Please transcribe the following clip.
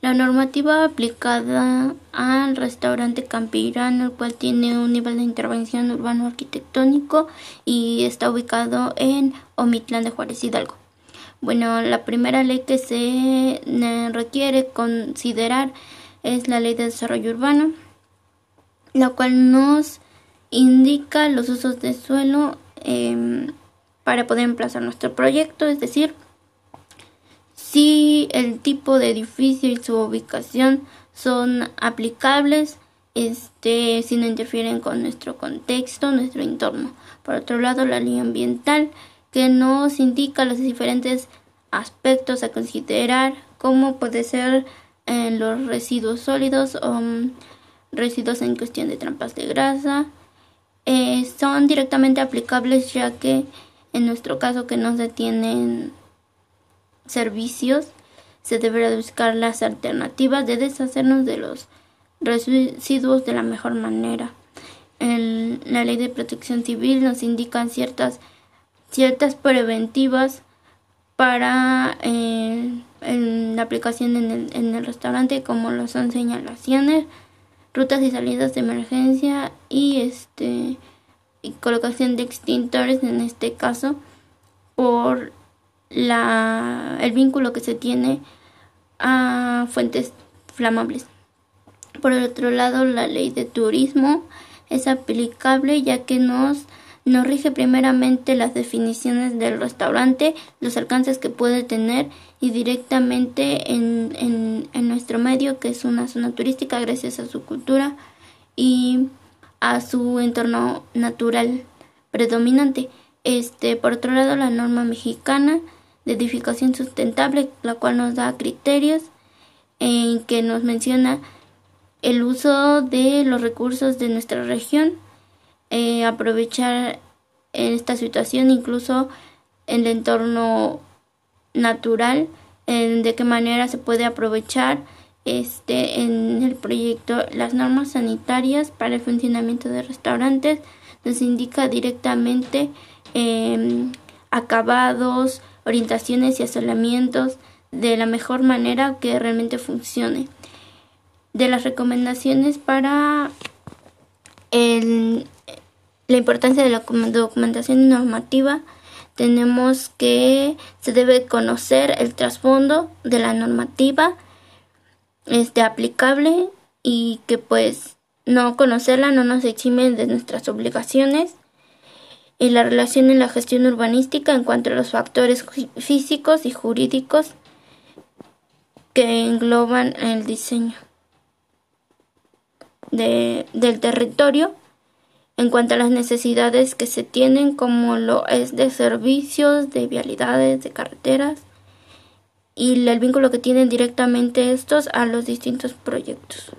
La normativa aplicada al restaurante Campirano, el cual tiene un nivel de intervención urbano arquitectónico y está ubicado en Omitlán de Juárez Hidalgo. Bueno, la primera ley que se requiere considerar es la Ley de Desarrollo Urbano, la cual nos indica los usos de suelo em, para poder emplazar nuestro proyecto, es decir, si el tipo de edificio y su ubicación son aplicables, este, si no interfieren con nuestro contexto, nuestro entorno. Por otro lado, la ley ambiental que nos indica los diferentes aspectos a considerar, como puede ser eh, los residuos sólidos o mm, residuos en cuestión de trampas de grasa, eh, son directamente aplicables ya que en nuestro caso que no se tienen servicios, se deberá buscar las alternativas de deshacernos de los residuos de la mejor manera. En la ley de protección civil nos indican ciertas, ciertas preventivas para eh, la aplicación en el, en el restaurante como lo son señalaciones, rutas y salidas de emergencia y este y colocación de extintores en este caso por la, el vínculo que se tiene a fuentes flamables. Por el otro lado, la ley de turismo es aplicable ya que nos, nos rige primeramente las definiciones del restaurante, los alcances que puede tener y directamente en, en, en nuestro medio, que es una zona turística gracias a su cultura y a su entorno natural predominante. Este, por otro lado, la norma mexicana de edificación sustentable, la cual nos da criterios en que nos menciona el uso de los recursos de nuestra región, eh, aprovechar esta situación incluso en el entorno natural, en de qué manera se puede aprovechar este en el proyecto las normas sanitarias para el funcionamiento de restaurantes nos indica directamente em, acabados orientaciones y asolamientos de la mejor manera que realmente funcione. De las recomendaciones para la importancia de la documentación normativa, tenemos que se debe conocer el trasfondo de la normativa este aplicable y que pues no conocerla no nos exime de nuestras obligaciones y la relación en la gestión urbanística en cuanto a los factores físicos y jurídicos que engloban el diseño del territorio en cuanto a las necesidades que se tienen como lo es de servicios, de vialidades, de carreteras y el vínculo que tienen directamente estos a los distintos proyectos.